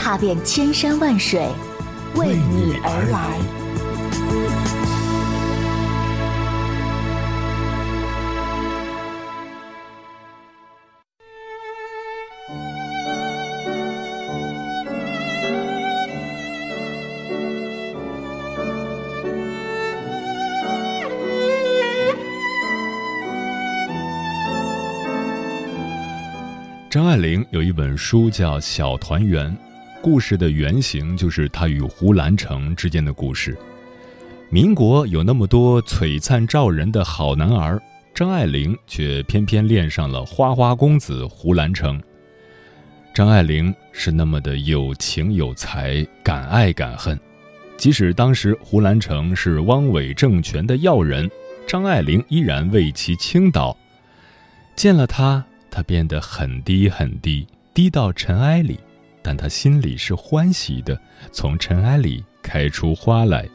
踏遍千山万水，为你而来。张爱玲有一本书叫《小团圆》，故事的原型就是他与胡兰成之间的故事。民国有那么多璀璨照人的好男儿，张爱玲却偏偏恋上了花花公子胡兰成。张爱玲是那么的有情有才，敢爱敢恨。即使当时胡兰成是汪伪政权的要人，张爱玲依然为其倾倒。见了他。他变得很低很低，低到尘埃里，但他心里是欢喜的，从尘埃里开出花来。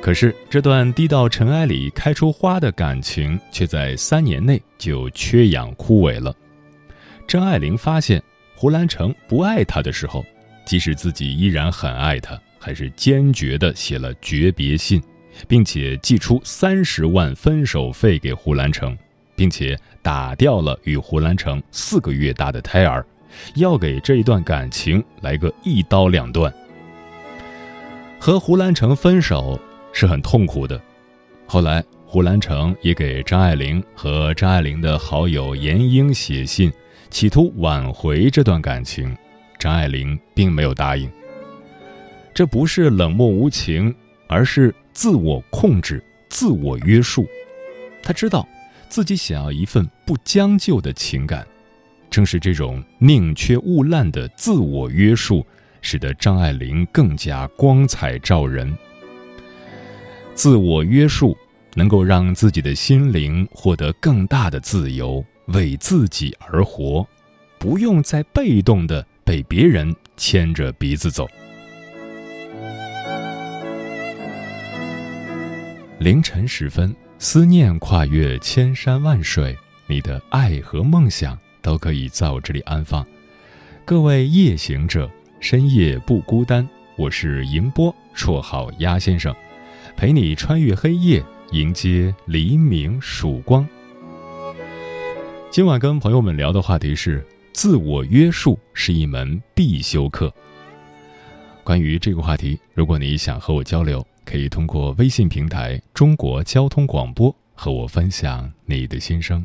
可是这段低到尘埃里开出花的感情，却在三年内就缺氧枯萎了。张爱玲发现胡兰成不爱她的时候，即使自己依然很爱他，还是坚决地写了诀别信，并且寄出三十万分手费给胡兰成。并且打掉了与胡兰成四个月大的胎儿，要给这一段感情来个一刀两断。和胡兰成分手是很痛苦的，后来胡兰成也给张爱玲和张爱玲的好友闫英写信，企图挽回这段感情，张爱玲并没有答应。这不是冷漠无情，而是自我控制、自我约束。他知道。自己想要一份不将就的情感，正是这种宁缺毋滥的自我约束，使得张爱玲更加光彩照人。自我约束能够让自己的心灵获得更大的自由，为自己而活，不用再被动的被别人牵着鼻子走。凌晨时分。思念跨越千山万水，你的爱和梦想都可以在我这里安放。各位夜行者，深夜不孤单。我是银波，绰号鸭先生，陪你穿越黑夜，迎接黎明曙光。今晚跟朋友们聊的话题是：自我约束是一门必修课。关于这个话题，如果你想和我交流。可以通过微信平台“中国交通广播”和我分享你的心声。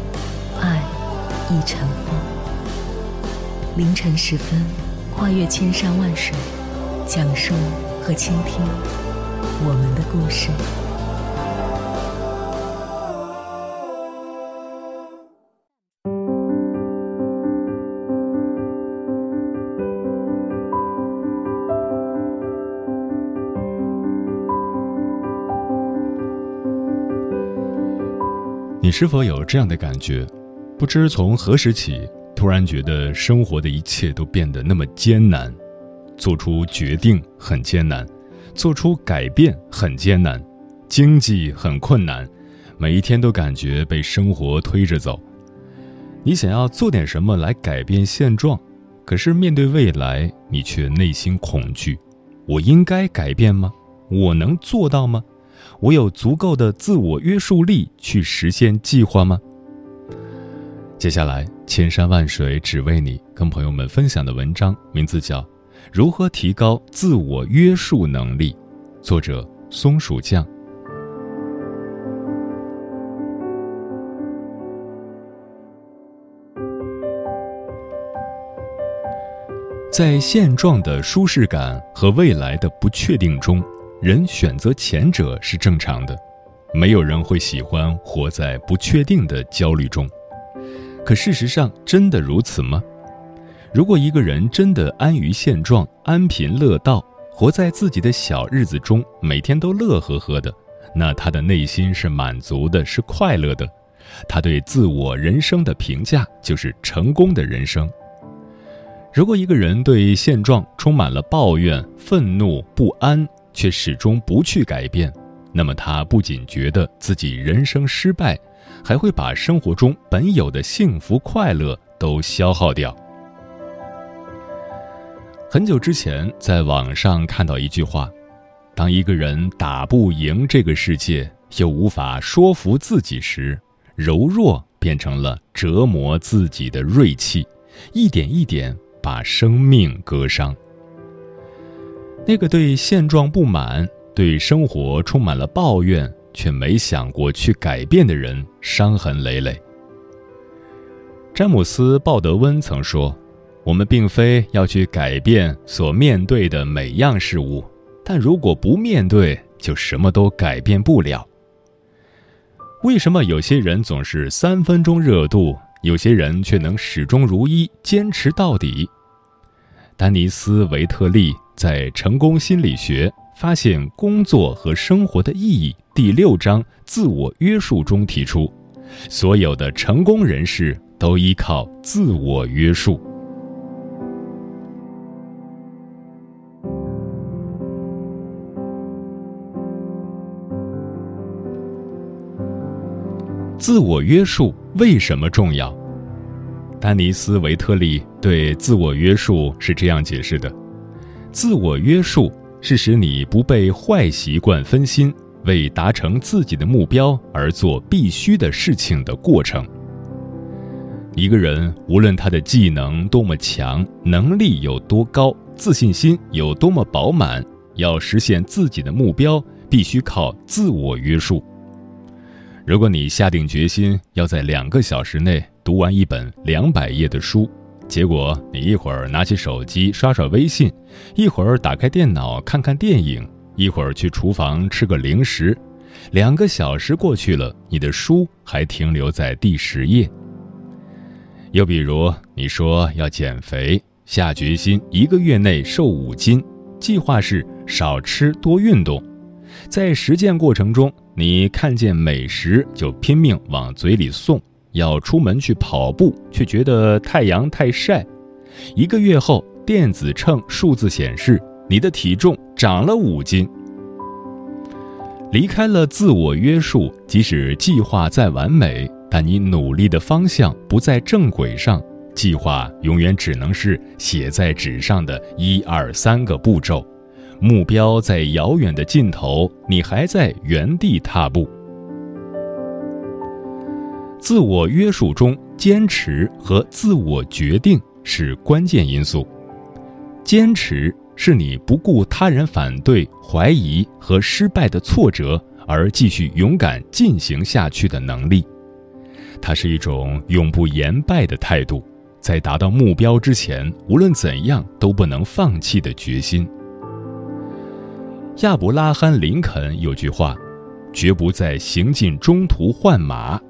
已成风。凌晨时分，跨越千山万水，讲述和倾听我们的故事。你是否有这样的感觉？不知从何时起，突然觉得生活的一切都变得那么艰难，做出决定很艰难，做出改变很艰难，经济很困难，每一天都感觉被生活推着走。你想要做点什么来改变现状，可是面对未来，你却内心恐惧。我应该改变吗？我能做到吗？我有足够的自我约束力去实现计划吗？接下来，千山万水只为你，跟朋友们分享的文章名字叫《如何提高自我约束能力》，作者松鼠酱。在现状的舒适感和未来的不确定中，人选择前者是正常的。没有人会喜欢活在不确定的焦虑中。可事实上，真的如此吗？如果一个人真的安于现状、安贫乐道，活在自己的小日子中，每天都乐呵呵的，那他的内心是满足的，是快乐的。他对自我人生的评价就是成功的人生。如果一个人对现状充满了抱怨、愤怒、不安，却始终不去改变，那么他不仅觉得自己人生失败，还会把生活中本有的幸福快乐都消耗掉。很久之前，在网上看到一句话：“当一个人打不赢这个世界，又无法说服自己时，柔弱变成了折磨自己的锐气，一点一点把生命割伤。”那个对现状不满。对生活充满了抱怨，却没想过去改变的人，伤痕累累。詹姆斯·鲍德温曾说：“我们并非要去改变所面对的每样事物，但如果不面对，就什么都改变不了。”为什么有些人总是三分钟热度，有些人却能始终如一，坚持到底？丹尼斯·维特利在《成功心理学》。发现工作和生活的意义。第六章自我约束中提出，所有的成功人士都依靠自我约束。自我约束为什么重要？丹尼斯·维特利对自我约束是这样解释的：自我约束。是使你不被坏习惯分心，为达成自己的目标而做必须的事情的过程。一个人无论他的技能多么强，能力有多高，自信心有多么饱满，要实现自己的目标，必须靠自我约束。如果你下定决心要在两个小时内读完一本两百页的书，结果你一会儿拿起手机刷刷微信，一会儿打开电脑看看电影，一会儿去厨房吃个零食，两个小时过去了，你的书还停留在第十页。又比如你说要减肥，下决心一个月内瘦五斤，计划是少吃多运动，在实践过程中，你看见美食就拼命往嘴里送。要出门去跑步，却觉得太阳太晒。一个月后，电子秤数字显示你的体重长了五斤。离开了自我约束，即使计划再完美，但你努力的方向不在正轨上，计划永远只能是写在纸上的一二三个步骤，目标在遥远的尽头，你还在原地踏步。自我约束中，坚持和自我决定是关键因素。坚持是你不顾他人反对、怀疑和失败的挫折而继续勇敢进行下去的能力，它是一种永不言败的态度，在达到目标之前，无论怎样都不能放弃的决心。亚伯拉罕·林肯有句话：“绝不在行进中途换马。”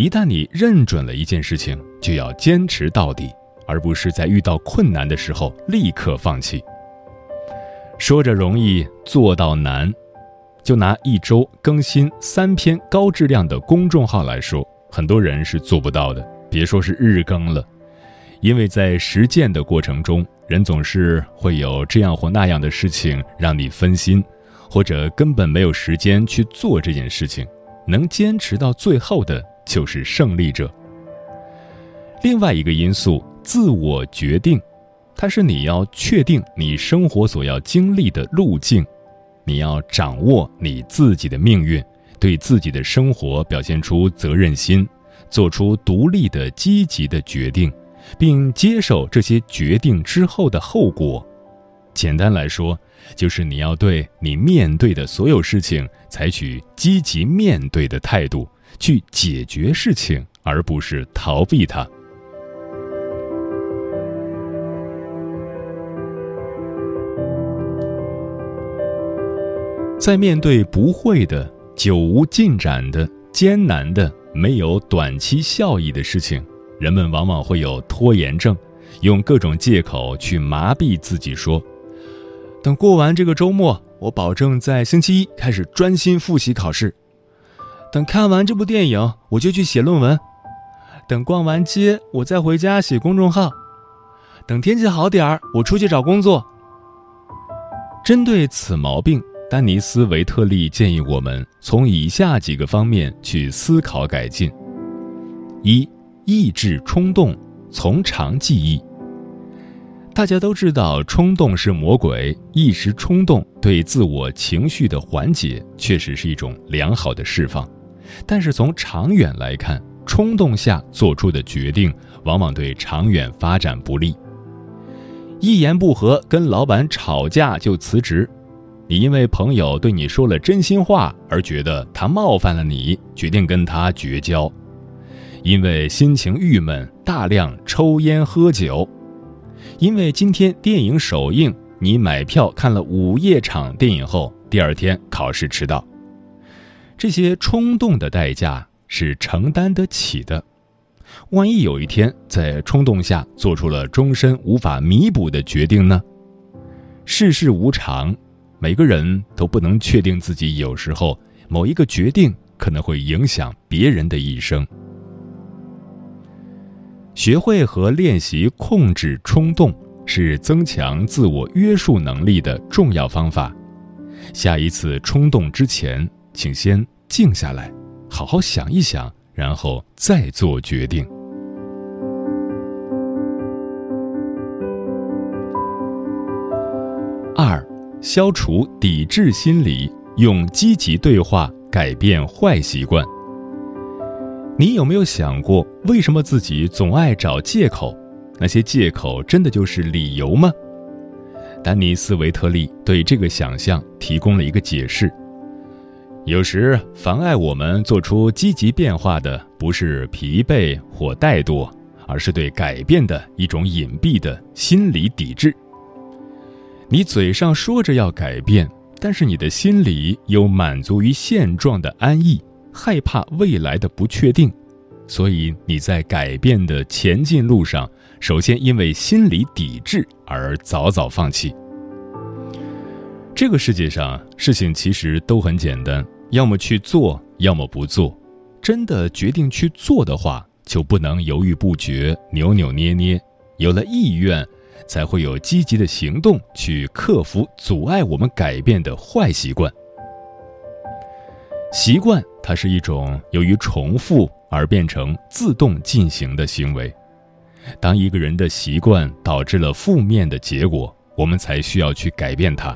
一旦你认准了一件事情，就要坚持到底，而不是在遇到困难的时候立刻放弃。说着容易，做到难。就拿一周更新三篇高质量的公众号来说，很多人是做不到的，别说是日更了。因为在实践的过程中，人总是会有这样或那样的事情让你分心，或者根本没有时间去做这件事情。能坚持到最后的。就是胜利者。另外一个因素，自我决定，它是你要确定你生活所要经历的路径，你要掌握你自己的命运，对自己的生活表现出责任心，做出独立的积极的决定，并接受这些决定之后的后果。简单来说，就是你要对你面对的所有事情采取积极面对的态度。去解决事情，而不是逃避它。在面对不会的、久无进展的、艰难的、没有短期效益的事情，人们往往会有拖延症，用各种借口去麻痹自己，说：“等过完这个周末，我保证在星期一开始专心复习考试。”等看完这部电影，我就去写论文；等逛完街，我再回家写公众号；等天气好点儿，我出去找工作。针对此毛病，丹尼斯·维特利建议我们从以下几个方面去思考改进：一、抑制冲动，从长计议。大家都知道，冲动是魔鬼，一时冲动对自我情绪的缓解确实是一种良好的释放，但是从长远来看，冲动下做出的决定往往对长远发展不利。一言不合跟老板吵架就辞职，你因为朋友对你说了真心话而觉得他冒犯了你，决定跟他绝交；因为心情郁闷，大量抽烟喝酒。因为今天电影首映，你买票看了午夜场电影后，第二天考试迟到。这些冲动的代价是承担得起的。万一有一天在冲动下做出了终身无法弥补的决定呢？世事无常，每个人都不能确定自己有时候某一个决定可能会影响别人的一生。学会和练习控制冲动，是增强自我约束能力的重要方法。下一次冲动之前，请先静下来，好好想一想，然后再做决定。二，消除抵制心理，用积极对话改变坏习惯。你有没有想过，为什么自己总爱找借口？那些借口真的就是理由吗？丹尼斯·维特利对这个想象提供了一个解释：有时妨碍我们做出积极变化的，不是疲惫或怠惰，而是对改变的一种隐蔽的心理抵制。你嘴上说着要改变，但是你的心里有满足于现状的安逸。害怕未来的不确定，所以你在改变的前进路上，首先因为心理抵制而早早放弃。这个世界上事情其实都很简单，要么去做，要么不做。真的决定去做的话，就不能犹豫不决、扭扭捏捏。有了意愿，才会有积极的行动去克服阻碍我们改变的坏习惯。习惯。它是一种由于重复而变成自动进行的行为。当一个人的习惯导致了负面的结果，我们才需要去改变它。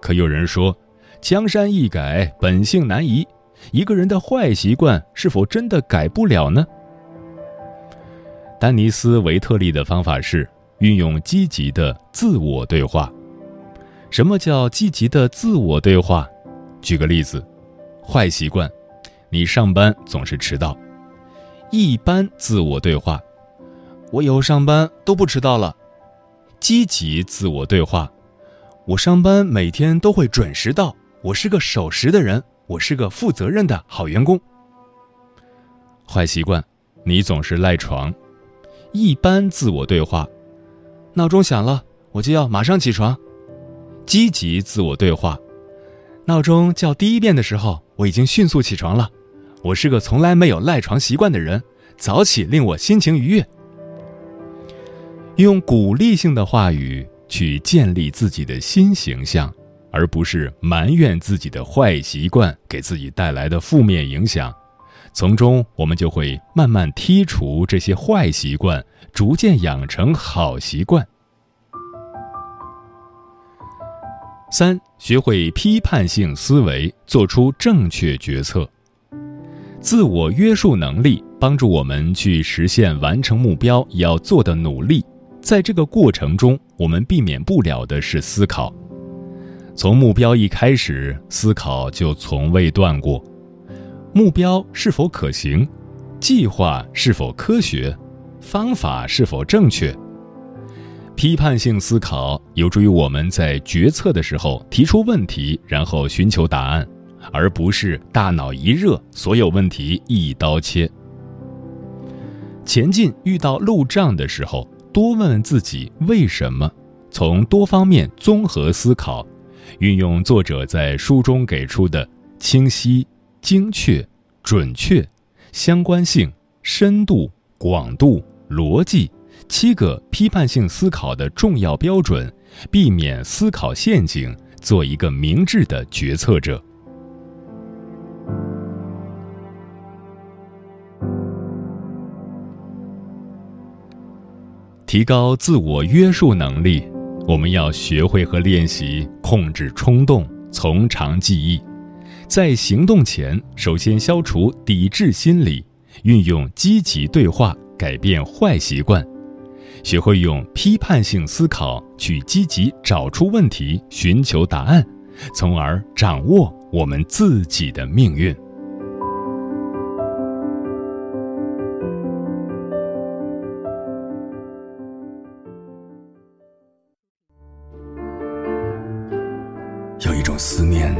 可有人说，江山易改，本性难移。一个人的坏习惯是否真的改不了呢？丹尼斯·维特利的方法是运用积极的自我对话。什么叫积极的自我对话？举个例子，坏习惯。你上班总是迟到，一般自我对话，我以后上班都不迟到了。积极自我对话，我上班每天都会准时到，我是个守时的人，我是个负责任的好员工。坏习惯，你总是赖床。一般自我对话，闹钟响了，我就要马上起床。积极自我对话，闹钟叫第一遍的时候，我已经迅速起床了。我是个从来没有赖床习惯的人，早起令我心情愉悦。用鼓励性的话语去建立自己的新形象，而不是埋怨自己的坏习惯给自己带来的负面影响，从中我们就会慢慢剔除这些坏习惯，逐渐养成好习惯。三，学会批判性思维，做出正确决策。自我约束能力帮助我们去实现完成目标要做的努力，在这个过程中，我们避免不了的是思考。从目标一开始，思考就从未断过：目标是否可行？计划是否科学？方法是否正确？批判性思考有助于我们在决策的时候提出问题，然后寻求答案。而不是大脑一热，所有问题一刀切。前进遇到路障的时候，多问问自己为什么，从多方面综合思考，运用作者在书中给出的清晰、精确、准确、相关性、深度、广度、逻辑七个批判性思考的重要标准，避免思考陷阱。做一个明智的决策者。提高自我约束能力，我们要学会和练习控制冲动，从长计议。在行动前，首先消除抵制心理，运用积极对话改变坏习惯，学会用批判性思考去积极找出问题，寻求答案，从而掌握我们自己的命运。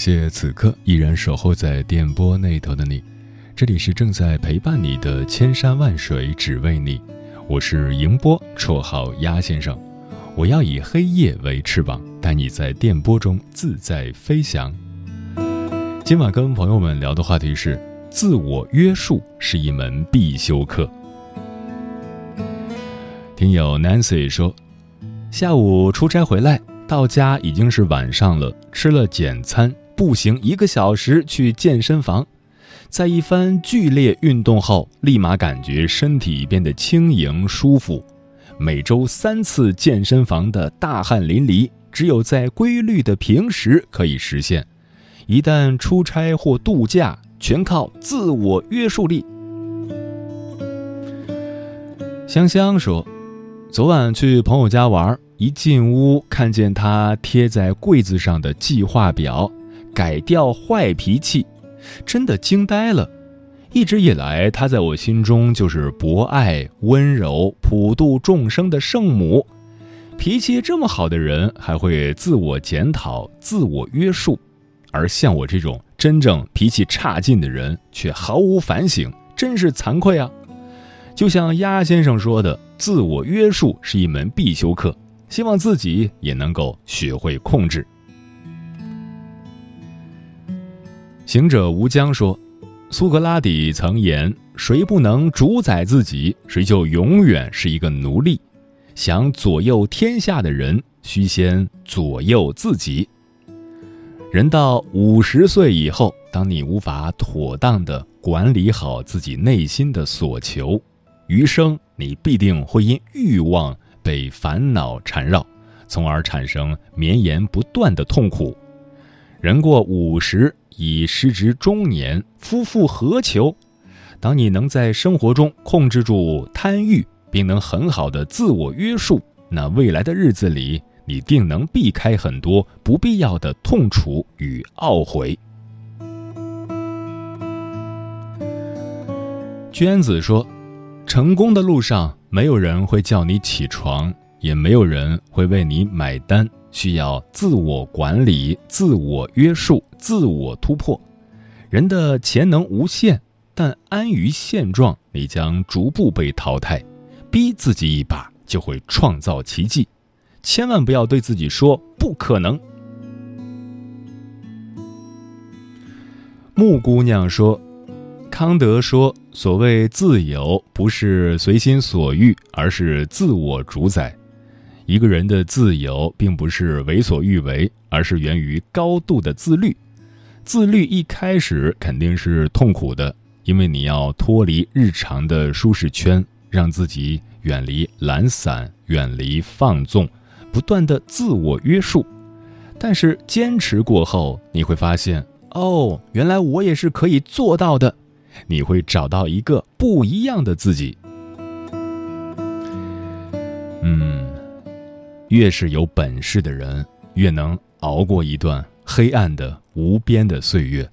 谢此刻依然守候在电波那头的你，这里是正在陪伴你的千山万水只为你，我是迎波，绰号鸭先生。我要以黑夜为翅膀，带你在电波中自在飞翔。今晚跟朋友们聊的话题是：自我约束是一门必修课。听友 Nancy 说，下午出差回来，到家已经是晚上了，吃了简餐，步行一个小时去健身房，在一番剧烈运动后，立马感觉身体变得轻盈舒服。每周三次健身房的大汗淋漓，只有在规律的平时可以实现，一旦出差或度假，全靠自我约束力。香香说，昨晚去朋友家玩，一进屋看见他贴在柜子上的计划表，改掉坏脾气，真的惊呆了。一直以来，她在我心中就是博爱、温柔、普度众生的圣母。脾气这么好的人，还会自我检讨、自我约束，而像我这种真正脾气差劲的人，却毫无反省，真是惭愧啊！就像鸭先生说的，自我约束是一门必修课，希望自己也能够学会控制。行者无疆说。苏格拉底曾言：“谁不能主宰自己，谁就永远是一个奴隶。想左右天下的人，须先左右自己。人到五十岁以后，当你无法妥当的管理好自己内心的所求，余生你必定会因欲望被烦恼缠绕，从而产生绵延不断的痛苦。人过五十。”已失职中年，夫复何求？当你能在生活中控制住贪欲，并能很好的自我约束，那未来的日子里，你定能避开很多不必要的痛楚与懊悔。娟子说：“成功的路上，没有人会叫你起床，也没有人会为你买单。”需要自我管理、自我约束、自我突破。人的潜能无限，但安于现状，你将逐步被淘汰。逼自己一把，就会创造奇迹。千万不要对自己说不可能。木姑娘说：“康德说，所谓自由，不是随心所欲，而是自我主宰。”一个人的自由并不是为所欲为，而是源于高度的自律。自律一开始肯定是痛苦的，因为你要脱离日常的舒适圈，让自己远离懒散，远离放纵，不断的自我约束。但是坚持过后，你会发现，哦，原来我也是可以做到的。你会找到一个不一样的自己。嗯。越是有本事的人，越能熬过一段黑暗的无边的岁月。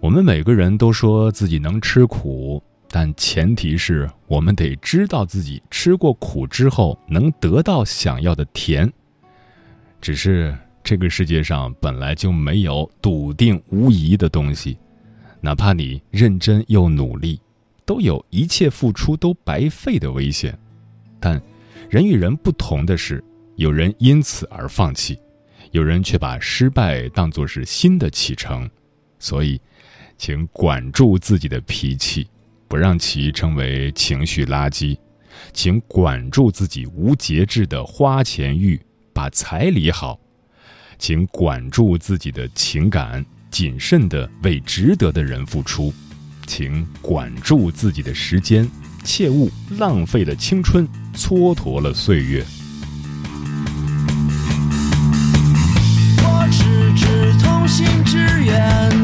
我们每个人都说自己能吃苦，但前提是我们得知道自己吃过苦之后能得到想要的甜。只是这个世界上本来就没有笃定无疑的东西，哪怕你认真又努力，都有一切付出都白费的危险。但人与人不同的是，有人因此而放弃，有人却把失败当作是新的启程。所以，请管住自己的脾气，不让其成为情绪垃圾；请管住自己无节制的花钱欲。把彩礼好，请管住自己的情感，谨慎的为值得的人付出，请管住自己的时间，切勿浪费了青春，蹉跎了岁月。心之远